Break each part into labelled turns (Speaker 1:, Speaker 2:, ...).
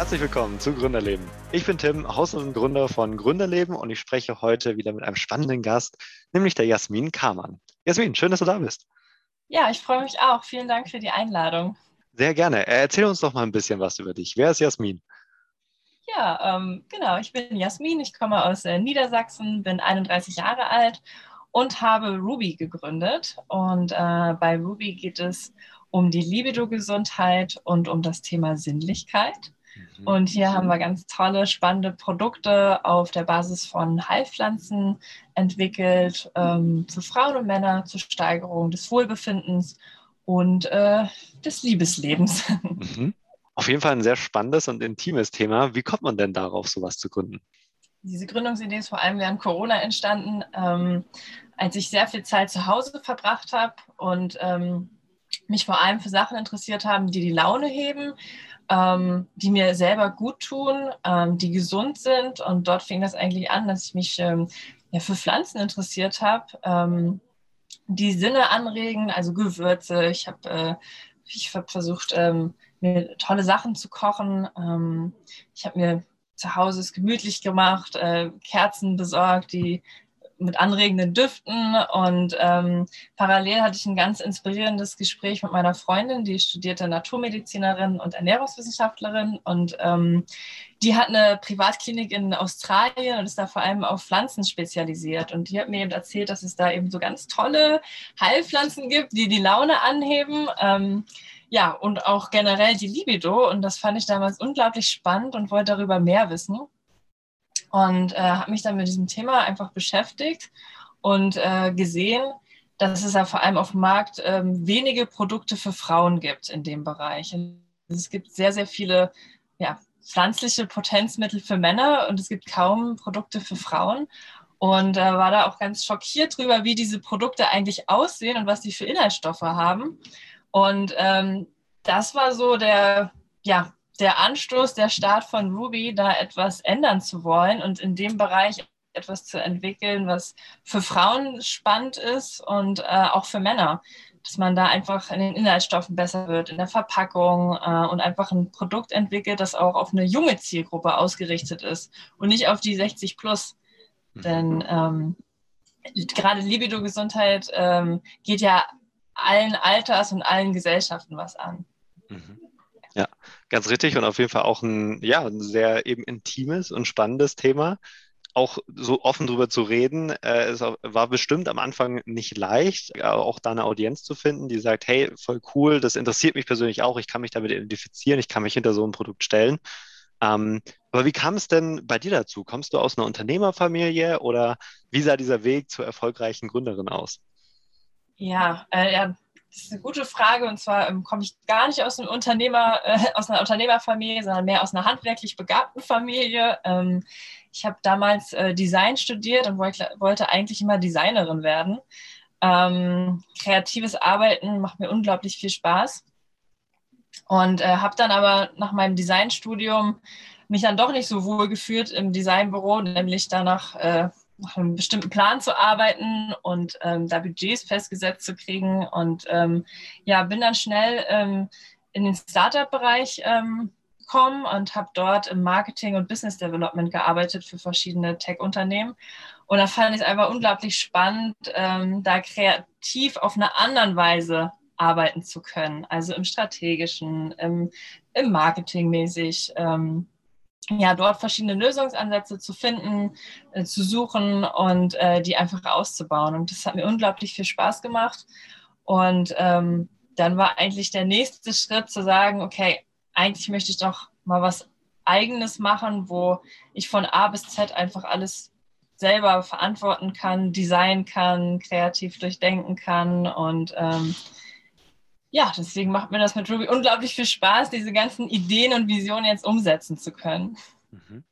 Speaker 1: Herzlich willkommen zu Gründerleben. Ich bin Tim, Haus und Gründer von Gründerleben und ich spreche heute wieder mit einem spannenden Gast, nämlich der Jasmin Kamann. Jasmin, schön, dass du da bist.
Speaker 2: Ja, ich freue mich auch. Vielen Dank für die Einladung.
Speaker 1: Sehr gerne. Erzähl uns doch mal ein bisschen was über dich. Wer ist Jasmin?
Speaker 2: Ja, ähm, genau. Ich bin Jasmin. Ich komme aus äh, Niedersachsen, bin 31 Jahre alt und habe Ruby gegründet. Und äh, bei Ruby geht es um die Libido-Gesundheit und um das Thema Sinnlichkeit. Mhm. Und hier haben wir ganz tolle, spannende Produkte auf der Basis von Heilpflanzen entwickelt ähm, für Frauen und Männer zur Steigerung des Wohlbefindens und äh, des Liebeslebens.
Speaker 1: Mhm. Auf jeden Fall ein sehr spannendes und intimes Thema. Wie kommt man denn darauf, sowas zu gründen?
Speaker 2: Diese Gründungsidee ist vor allem während Corona entstanden, ähm, als ich sehr viel Zeit zu Hause verbracht habe und ähm, mich vor allem für Sachen interessiert haben, die die Laune heben, ähm, die mir selber gut tun, ähm, die gesund sind. Und dort fing das eigentlich an, dass ich mich ähm, ja, für Pflanzen interessiert habe, ähm, die Sinne anregen, also Gewürze. Ich habe äh, ich hab versucht, ähm, mir tolle Sachen zu kochen. Ähm, ich habe mir zu Hause es gemütlich gemacht, äh, Kerzen besorgt, die mit anregenden Düften und ähm, parallel hatte ich ein ganz inspirierendes Gespräch mit meiner Freundin, die studierte Naturmedizinerin und Ernährungswissenschaftlerin und ähm, die hat eine Privatklinik in Australien und ist da vor allem auf Pflanzen spezialisiert und die hat mir eben erzählt, dass es da eben so ganz tolle Heilpflanzen gibt, die die Laune anheben. Ähm, ja, und auch generell die Libido. Und das fand ich damals unglaublich spannend und wollte darüber mehr wissen und äh, habe mich dann mit diesem Thema einfach beschäftigt und äh, gesehen, dass es ja vor allem auf dem Markt ähm, wenige Produkte für Frauen gibt in dem Bereich. Und es gibt sehr, sehr viele ja, pflanzliche Potenzmittel für Männer und es gibt kaum Produkte für Frauen. Und äh, war da auch ganz schockiert drüber, wie diese Produkte eigentlich aussehen und was die für Inhaltsstoffe haben. Und ähm, das war so der, ja, der Anstoß, der Start von Ruby, da etwas ändern zu wollen und in dem Bereich etwas zu entwickeln, was für Frauen spannend ist und äh, auch für Männer. Dass man da einfach in den Inhaltsstoffen besser wird, in der Verpackung äh, und einfach ein Produkt entwickelt, das auch auf eine junge Zielgruppe ausgerichtet ist und nicht auf die 60 plus. Mhm. Denn ähm, gerade Libido-Gesundheit ähm, geht ja allen Alters und allen Gesellschaften was an. Mhm.
Speaker 1: Ja, ganz richtig und auf jeden Fall auch ein, ja, ein sehr eben intimes und spannendes Thema. Auch so offen drüber zu reden, äh, es war bestimmt am Anfang nicht leicht, äh, auch da eine Audienz zu finden, die sagt, hey, voll cool, das interessiert mich persönlich auch, ich kann mich damit identifizieren, ich kann mich hinter so ein Produkt stellen. Ähm, aber wie kam es denn bei dir dazu? Kommst du aus einer Unternehmerfamilie oder wie sah dieser Weg zur erfolgreichen Gründerin aus?
Speaker 2: Ja, äh, ja das ist eine gute Frage und zwar ähm, komme ich gar nicht aus einem Unternehmer, äh, aus einer Unternehmerfamilie, sondern mehr aus einer handwerklich begabten Familie. Ähm, ich habe damals äh, Design studiert und wollte, wollte eigentlich immer Designerin werden. Ähm, kreatives Arbeiten macht mir unglaublich viel Spaß und äh, habe dann aber nach meinem Designstudium mich dann doch nicht so wohl gefühlt im Designbüro, nämlich danach äh, nach einem bestimmten Plan zu arbeiten und ähm, da Budgets festgesetzt zu kriegen. Und ähm, ja, bin dann schnell ähm, in den Startup-Bereich ähm, gekommen und habe dort im Marketing und Business Development gearbeitet für verschiedene Tech-Unternehmen. Und da fand ich es einfach unglaublich spannend, ähm, da kreativ auf eine andere Weise arbeiten zu können. Also im strategischen, im, im Marketingmäßig. Ähm, ja, dort verschiedene Lösungsansätze zu finden, äh, zu suchen und äh, die einfach auszubauen. Und das hat mir unglaublich viel Spaß gemacht. Und ähm, dann war eigentlich der nächste Schritt zu sagen, okay, eigentlich möchte ich doch mal was eigenes machen, wo ich von A bis Z einfach alles selber verantworten kann, designen kann, kreativ durchdenken kann und ähm, ja, deswegen macht mir das mit Ruby unglaublich viel Spaß, diese ganzen Ideen und Visionen jetzt umsetzen zu können.
Speaker 1: Mhm.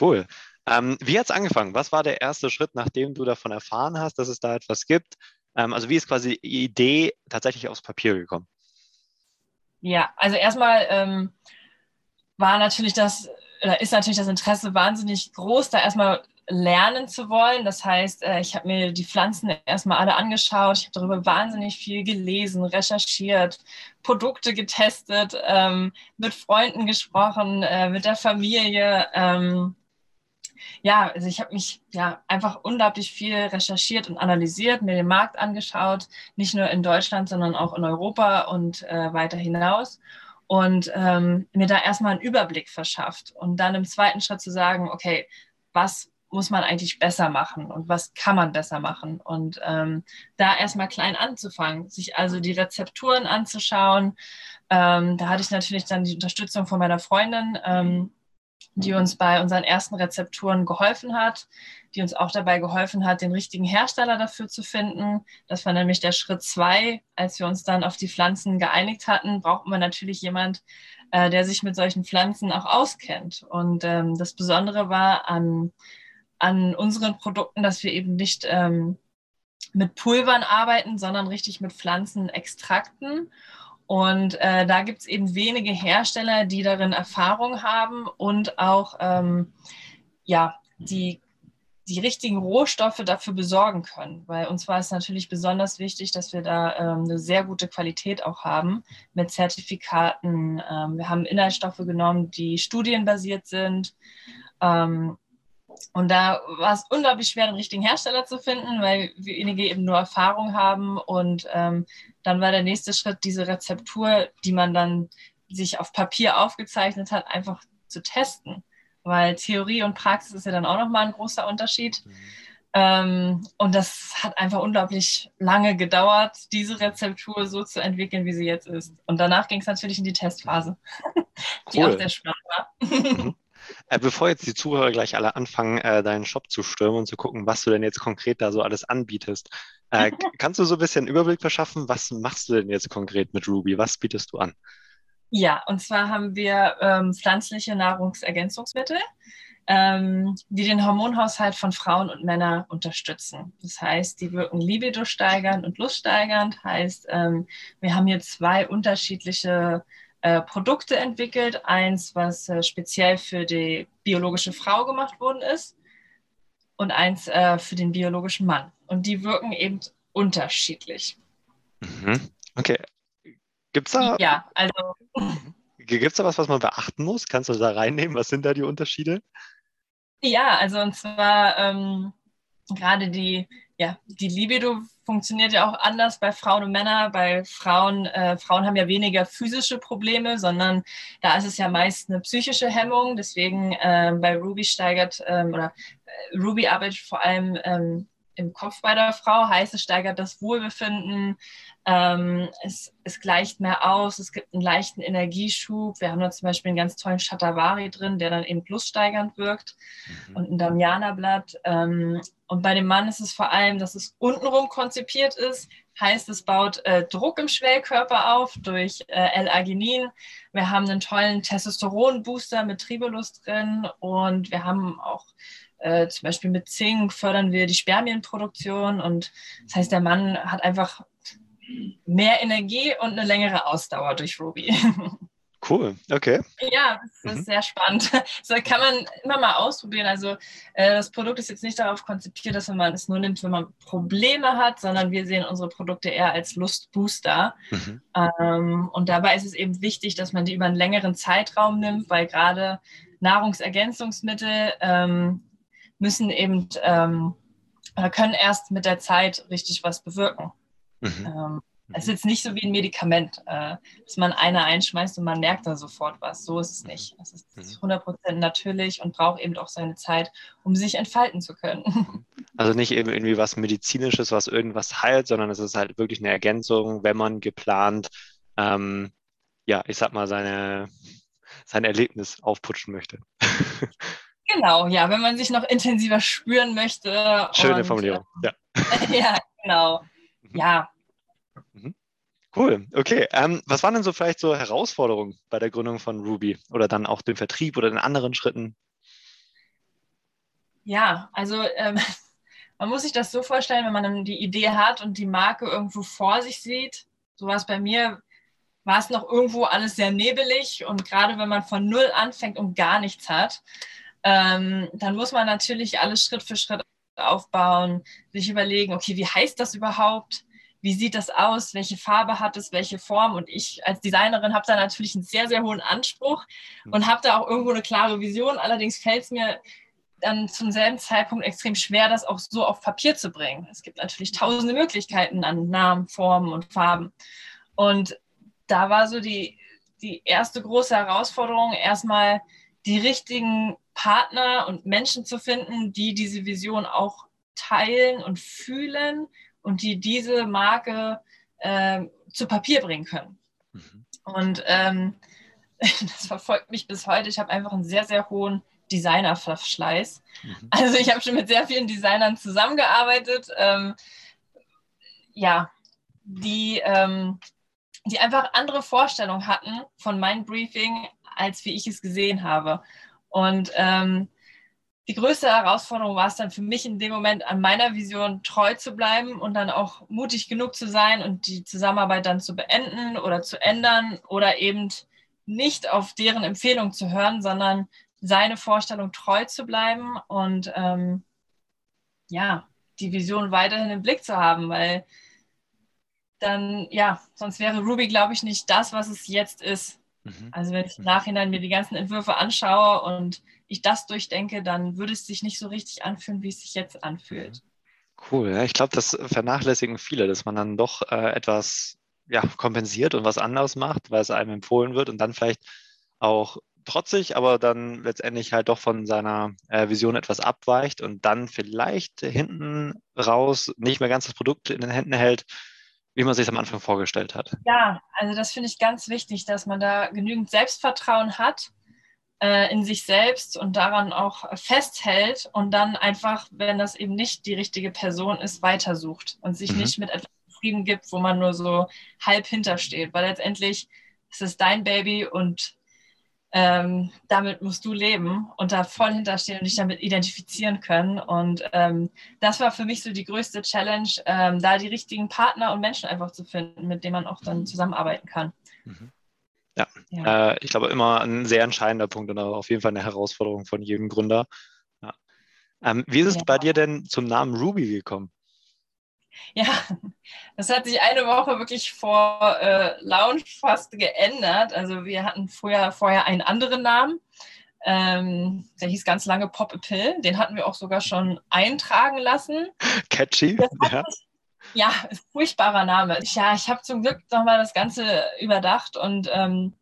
Speaker 1: Cool. Ähm, wie hat es angefangen? Was war der erste Schritt, nachdem du davon erfahren hast, dass es da etwas gibt? Ähm, also wie ist quasi die Idee tatsächlich aufs Papier gekommen?
Speaker 2: Ja, also erstmal ähm, war natürlich das, ist natürlich das Interesse wahnsinnig groß, da erstmal lernen zu wollen. Das heißt, äh, ich habe mir die Pflanzen erstmal alle angeschaut. Ich habe darüber wahnsinnig viel gelesen, recherchiert, Produkte getestet, ähm, mit Freunden gesprochen, äh, mit der Familie. Ähm, ja, also ich habe mich ja einfach unglaublich viel recherchiert und analysiert, mir den Markt angeschaut, nicht nur in Deutschland, sondern auch in Europa und äh, weiter hinaus und ähm, mir da erstmal einen Überblick verschafft und dann im zweiten Schritt zu sagen, okay, was muss man eigentlich besser machen und was kann man besser machen und ähm, da erstmal klein anzufangen, sich also die Rezepturen anzuschauen. Ähm, da hatte ich natürlich dann die Unterstützung von meiner Freundin, ähm, die uns bei unseren ersten Rezepturen geholfen hat, die uns auch dabei geholfen hat, den richtigen Hersteller dafür zu finden. Das war nämlich der Schritt zwei. Als wir uns dann auf die Pflanzen geeinigt hatten, braucht man natürlich jemand, äh, der sich mit solchen Pflanzen auch auskennt. Und ähm, das Besondere war an, an unseren Produkten, dass wir eben nicht ähm, mit Pulvern arbeiten, sondern richtig mit Pflanzenextrakten. Und äh, da gibt es eben wenige Hersteller, die darin Erfahrung haben und auch ähm, ja, die, die richtigen Rohstoffe dafür besorgen können. Weil uns war es natürlich besonders wichtig, dass wir da ähm, eine sehr gute Qualität auch haben mit Zertifikaten. Ähm, wir haben Inhaltsstoffe genommen, die studienbasiert sind. Ähm, und da war es unglaublich schwer, den richtigen Hersteller zu finden, weil wenige eben nur Erfahrung haben. Und ähm, dann war der nächste Schritt, diese Rezeptur, die man dann sich auf Papier aufgezeichnet hat, einfach zu testen. Weil Theorie und Praxis ist ja dann auch nochmal ein großer Unterschied. Mhm. Ähm, und das hat einfach unglaublich lange gedauert, diese Rezeptur so zu entwickeln, wie sie jetzt ist. Und danach ging es natürlich in die Testphase, cool. die auch sehr spannend war.
Speaker 1: Mhm. Äh, bevor jetzt die Zuhörer gleich alle anfangen, äh, deinen Shop zu stürmen und zu gucken, was du denn jetzt konkret da so alles anbietest, äh, kannst du so ein bisschen einen Überblick verschaffen? Was machst du denn jetzt konkret mit Ruby? Was bietest du an?
Speaker 2: Ja, und zwar haben wir ähm, pflanzliche Nahrungsergänzungsmittel, ähm, die den Hormonhaushalt von Frauen und Männern unterstützen. Das heißt, die wirken libido steigernd und luststeigernd. Heißt, ähm, wir haben hier zwei unterschiedliche äh, Produkte entwickelt. Eins, was äh, speziell für die biologische Frau gemacht worden ist und eins äh, für den biologischen Mann. Und die wirken eben unterschiedlich.
Speaker 1: Mhm. Okay. Gibt es da?
Speaker 2: Ja, also.
Speaker 1: Gibt es da was, was man beachten muss? Kannst du da reinnehmen? Was sind da die Unterschiede?
Speaker 2: Ja, also und zwar ähm, gerade die, ja, die Libido funktioniert ja auch anders bei Frauen und Männern. Bei Frauen, äh, Frauen haben ja weniger physische Probleme, sondern da ist es ja meist eine psychische Hemmung. Deswegen äh, bei Ruby steigert ähm, oder äh, Ruby arbeitet vor allem ähm, im Kopf bei der Frau, heißt es steigert das Wohlbefinden, ähm, es, es gleicht mehr aus, es gibt einen leichten Energieschub. Wir haben da zum Beispiel einen ganz tollen Shatavari drin, der dann eben luststeigernd wirkt mhm. und ein Damiana-Blatt. Ähm, und bei dem Mann ist es vor allem, dass es untenrum konzipiert ist, heißt es baut äh, Druck im Schwellkörper auf durch äh, L-Arginin. Wir haben einen tollen Testosteron-Booster mit Tribulus drin und wir haben auch äh, zum Beispiel mit Zink fördern wir die Spermienproduktion und das heißt, der Mann hat einfach mehr Energie und eine längere Ausdauer durch Ruby.
Speaker 1: Cool, okay.
Speaker 2: Ja, das ist mhm. sehr spannend. So kann man immer mal ausprobieren. Also äh, das Produkt ist jetzt nicht darauf konzipiert, dass man es nur nimmt, wenn man Probleme hat, sondern wir sehen unsere Produkte eher als Lustbooster. Mhm. Ähm, und dabei ist es eben wichtig, dass man die über einen längeren Zeitraum nimmt, weil gerade Nahrungsergänzungsmittel ähm, müssen eben ähm, können erst mit der Zeit richtig was bewirken. Mhm. Ähm, es ist jetzt nicht so wie ein Medikament, äh, dass man eine einschmeißt und man merkt da sofort was. So ist es mhm. nicht. Es ist 100% mhm. natürlich und braucht eben auch seine Zeit, um sich entfalten zu können.
Speaker 1: Also nicht eben irgendwie was Medizinisches, was irgendwas heilt, sondern es ist halt wirklich eine Ergänzung, wenn man geplant, ähm, ja, ich sag mal, seine, sein Erlebnis aufputschen möchte.
Speaker 2: Genau, ja, wenn man sich noch intensiver spüren möchte.
Speaker 1: Schöne und, Formulierung,
Speaker 2: ja. ja, genau. Ja.
Speaker 1: Mhm. Cool, okay. Ähm, was waren denn so vielleicht so Herausforderungen bei der Gründung von Ruby oder dann auch dem Vertrieb oder den anderen Schritten?
Speaker 2: Ja, also ähm, man muss sich das so vorstellen, wenn man die Idee hat und die Marke irgendwo vor sich sieht. So war es bei mir, war es noch irgendwo alles sehr nebelig und gerade wenn man von null anfängt und gar nichts hat, ähm, dann muss man natürlich alles Schritt für Schritt aufbauen, sich überlegen, okay, wie heißt das überhaupt? Wie sieht das aus? Welche Farbe hat es? Welche Form? Und ich als Designerin habe da natürlich einen sehr, sehr hohen Anspruch hm. und habe da auch irgendwo eine klare Vision. Allerdings fällt es mir dann zum selben Zeitpunkt extrem schwer, das auch so auf Papier zu bringen. Es gibt natürlich tausende Möglichkeiten an Namen, Formen und Farben. Und da war so die, die erste große Herausforderung, erstmal die richtigen Partner und Menschen zu finden, die diese Vision auch teilen und fühlen und die diese Marke äh, zu Papier bringen können. Mhm. Und ähm, das verfolgt mich bis heute. Ich habe einfach einen sehr, sehr hohen Designerverschleiß. Mhm. Also ich habe schon mit sehr vielen Designern zusammengearbeitet, ähm, ja, die, ähm, die einfach andere Vorstellungen hatten von meinem Briefing, als wie ich es gesehen habe. Und ähm, die größte Herausforderung war es dann für mich in dem Moment, an meiner Vision treu zu bleiben und dann auch mutig genug zu sein und die Zusammenarbeit dann zu beenden oder zu ändern oder eben nicht auf deren Empfehlung zu hören, sondern seine Vorstellung treu zu bleiben und ähm, ja, die Vision weiterhin im Blick zu haben, weil dann, ja, sonst wäre Ruby, glaube ich, nicht das, was es jetzt ist. Mhm. Also wenn ich im Nachhinein mir die ganzen Entwürfe anschaue und ich das durchdenke, dann würde es sich nicht so richtig anfühlen, wie es sich jetzt anfühlt.
Speaker 1: Mhm. Cool, ja, ich glaube, das vernachlässigen viele, dass man dann doch äh, etwas ja, kompensiert und was anderes macht, weil es einem empfohlen wird und dann vielleicht auch trotzig, aber dann letztendlich halt doch von seiner äh, Vision etwas abweicht und dann vielleicht hinten raus nicht mehr ganz das Produkt in den Händen hält, wie man sich am Anfang vorgestellt hat.
Speaker 2: Ja, also das finde ich ganz wichtig, dass man da genügend Selbstvertrauen hat äh, in sich selbst und daran auch festhält und dann einfach, wenn das eben nicht die richtige Person ist, weitersucht und sich mhm. nicht mit etwas zufrieden gibt, wo man nur so halb hintersteht, weil letztendlich ist es dein Baby und ähm, damit musst du leben und da voll hinterstehen und dich damit identifizieren können. Und ähm, das war für mich so die größte Challenge, ähm, da die richtigen Partner und Menschen einfach zu finden, mit denen man auch dann zusammenarbeiten kann.
Speaker 1: Mhm. Ja, ja. Äh, ich glaube immer ein sehr entscheidender Punkt und auf jeden Fall eine Herausforderung von jedem Gründer. Ja. Ähm, wie ist es ja. bei dir denn zum Namen Ruby gekommen?
Speaker 2: Ja, das hat sich eine Woche wirklich vor äh, Launch fast geändert. Also wir hatten vorher, vorher einen anderen Namen. Ähm, der hieß ganz lange Pop a Pill. Den hatten wir auch sogar schon eintragen lassen.
Speaker 1: Catchy. Ja.
Speaker 2: ja, furchtbarer Name. Ja, ich habe zum Glück nochmal das Ganze überdacht und ähm,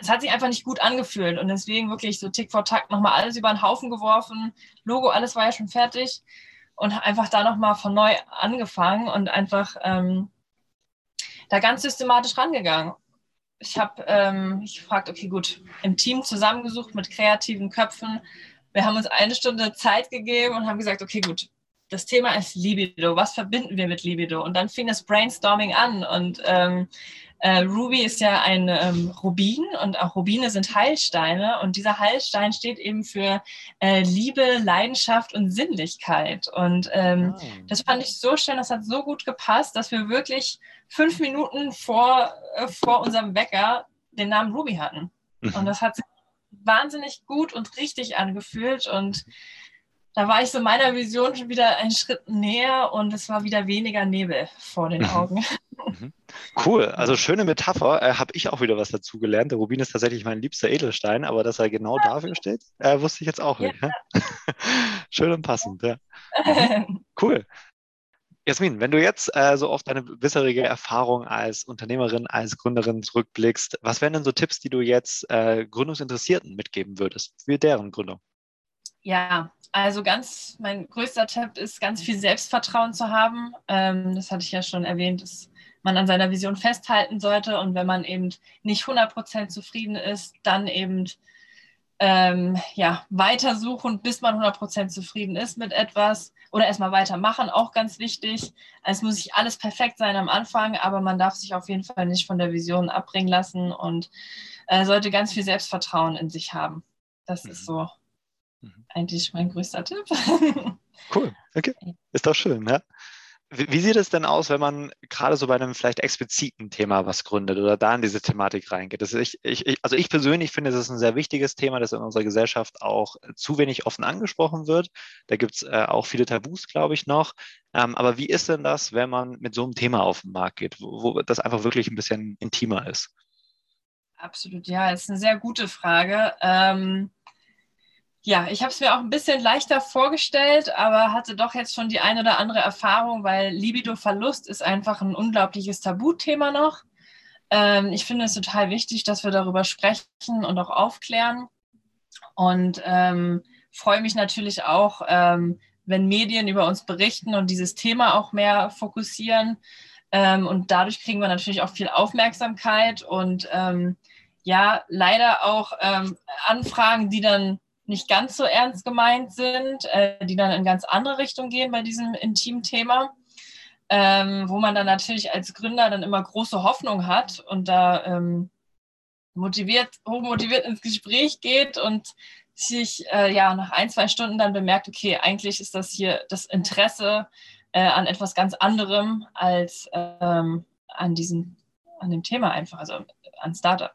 Speaker 2: es hat sich einfach nicht gut angefühlt und deswegen wirklich so Tick vor Takt nochmal alles über den Haufen geworfen. Logo, alles war ja schon fertig und einfach da nochmal von neu angefangen und einfach ähm, da ganz systematisch rangegangen. Ich habe ähm, gefragt, okay, gut, im Team zusammengesucht mit kreativen Köpfen. Wir haben uns eine Stunde Zeit gegeben und haben gesagt, okay, gut, das Thema ist Libido. Was verbinden wir mit Libido? Und dann fing das Brainstorming an und ähm, äh, Ruby ist ja ein ähm, Rubin und auch Rubine sind Heilsteine und dieser Heilstein steht eben für äh, Liebe, Leidenschaft und Sinnlichkeit. Und ähm, oh. das fand ich so schön, das hat so gut gepasst, dass wir wirklich fünf Minuten vor, äh, vor unserem Wecker den Namen Ruby hatten. Mhm. Und das hat sich wahnsinnig gut und richtig angefühlt und da war ich so meiner Vision schon wieder einen Schritt näher und es war wieder weniger Nebel vor den mhm. Augen.
Speaker 1: Mhm. Cool, also schöne Metapher. Äh, Habe ich auch wieder was dazu gelernt. Der Rubin ist tatsächlich mein liebster Edelstein, aber dass er genau dafür steht, äh, wusste ich jetzt auch nicht. Ja. Schön und passend, ja. Cool. Jasmin, wenn du jetzt äh, so auf deine bisherige Erfahrung als Unternehmerin, als Gründerin zurückblickst, was wären denn so Tipps, die du jetzt äh, Gründungsinteressierten mitgeben würdest für deren Gründung?
Speaker 2: Ja, also ganz, mein größter Tipp ist, ganz viel Selbstvertrauen zu haben. Ähm, das hatte ich ja schon erwähnt, dass man an seiner Vision festhalten sollte. Und wenn man eben nicht 100% zufrieden ist, dann eben ähm, ja, weitersuchen, bis man 100% zufrieden ist mit etwas. Oder erstmal weitermachen, auch ganz wichtig. Es muss nicht alles perfekt sein am Anfang, aber man darf sich auf jeden Fall nicht von der Vision abbringen lassen und äh, sollte ganz viel Selbstvertrauen in sich haben. Das ist mhm. so mhm. eigentlich mein größter Tipp.
Speaker 1: Cool, okay. Ist doch schön, ja. Wie, sieht es denn aus, wenn man gerade so bei einem vielleicht expliziten Thema was gründet oder da in diese Thematik reingeht? Das ich, ich, also ich persönlich finde, das ist ein sehr wichtiges Thema, das in unserer Gesellschaft auch zu wenig offen angesprochen wird. Da gibt es äh, auch viele Tabus, glaube ich, noch. Ähm, aber wie ist denn das, wenn man mit so einem Thema auf den Markt geht, wo, wo das einfach wirklich ein bisschen intimer ist?
Speaker 2: Absolut, ja, ist eine sehr gute Frage. Ähm ja, ich habe es mir auch ein bisschen leichter vorgestellt, aber hatte doch jetzt schon die eine oder andere Erfahrung, weil Libido-Verlust ist einfach ein unglaubliches Tabuthema noch. Ähm, ich finde es total wichtig, dass wir darüber sprechen und auch aufklären. Und ähm, freue mich natürlich auch, ähm, wenn Medien über uns berichten und dieses Thema auch mehr fokussieren. Ähm, und dadurch kriegen wir natürlich auch viel Aufmerksamkeit und ähm, ja, leider auch ähm, Anfragen, die dann nicht ganz so ernst gemeint sind, äh, die dann in ganz andere Richtung gehen bei diesem intimen Thema, ähm, wo man dann natürlich als Gründer dann immer große Hoffnung hat und da ähm, motiviert, hochmotiviert ins Gespräch geht und sich äh, ja nach ein, zwei Stunden dann bemerkt, okay, eigentlich ist das hier das Interesse äh, an etwas ganz anderem als ähm, an diesem, an dem Thema einfach, also an Startup.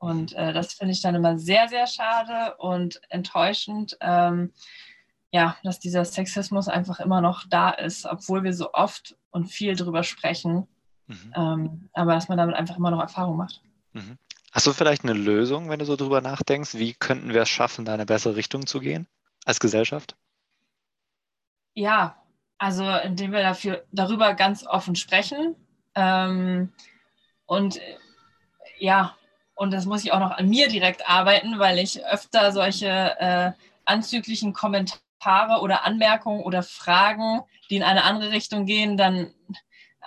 Speaker 2: Und äh, das finde ich dann immer sehr, sehr schade und enttäuschend, ähm, ja, dass dieser Sexismus einfach immer noch da ist, obwohl wir so oft und viel drüber sprechen. Mhm. Ähm, aber dass man damit einfach immer noch Erfahrung macht.
Speaker 1: Mhm. Hast du vielleicht eine Lösung, wenn du so drüber nachdenkst? Wie könnten wir es schaffen, da eine bessere Richtung zu gehen als Gesellschaft?
Speaker 2: Ja, also indem wir dafür, darüber ganz offen sprechen. Ähm, und äh, ja, und das muss ich auch noch an mir direkt arbeiten, weil ich öfter solche äh, anzüglichen Kommentare oder Anmerkungen oder Fragen, die in eine andere Richtung gehen, dann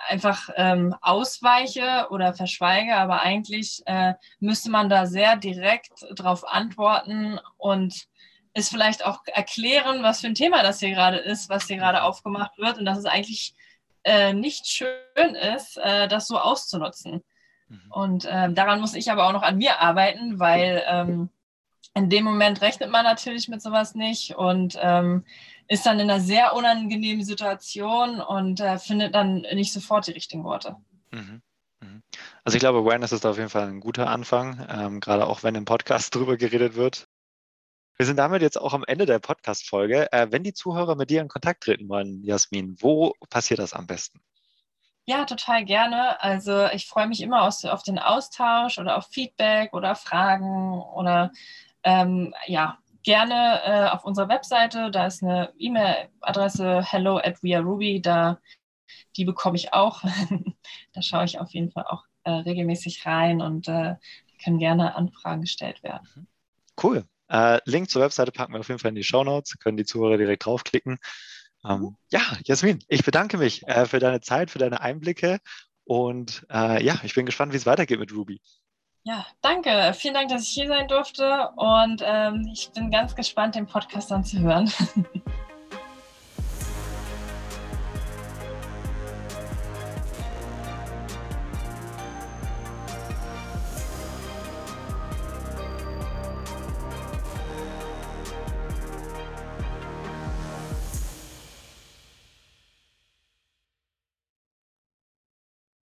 Speaker 2: einfach ähm, ausweiche oder verschweige. Aber eigentlich äh, müsste man da sehr direkt darauf antworten und es vielleicht auch erklären, was für ein Thema das hier gerade ist, was hier gerade aufgemacht wird und dass es eigentlich äh, nicht schön ist, äh, das so auszunutzen. Mhm. Und ähm, daran muss ich aber auch noch an mir arbeiten, weil ähm, in dem Moment rechnet man natürlich mit sowas nicht und ähm, ist dann in einer sehr unangenehmen Situation und äh, findet dann nicht sofort die richtigen Worte. Mhm.
Speaker 1: mhm. Also ich glaube, Awareness ist auf jeden Fall ein guter Anfang, ähm, gerade auch wenn im Podcast drüber geredet wird. Wir sind damit jetzt auch am Ende der Podcast-Folge. Äh, wenn die Zuhörer mit dir in Kontakt treten wollen, Jasmin, wo passiert das am besten?
Speaker 2: Ja, total gerne. Also ich freue mich immer aus, auf den Austausch oder auf Feedback oder Fragen oder ähm, ja, gerne äh, auf unserer Webseite. Da ist eine E-Mail-Adresse hello at weareruby. Da, die bekomme ich auch. da schaue ich auf jeden Fall auch äh, regelmäßig rein und äh, können gerne Anfragen gestellt werden. Mhm.
Speaker 1: Cool. Äh, Link zur Webseite packen wir auf jeden Fall in die Show Notes. Können die Zuhörer direkt draufklicken. Ähm, ja, Jasmin, ich bedanke mich äh, für deine Zeit, für deine Einblicke und äh, ja, ich bin gespannt, wie es weitergeht mit Ruby.
Speaker 2: Ja, danke. Vielen Dank, dass ich hier sein durfte und ähm, ich bin ganz gespannt, den Podcast dann zu hören.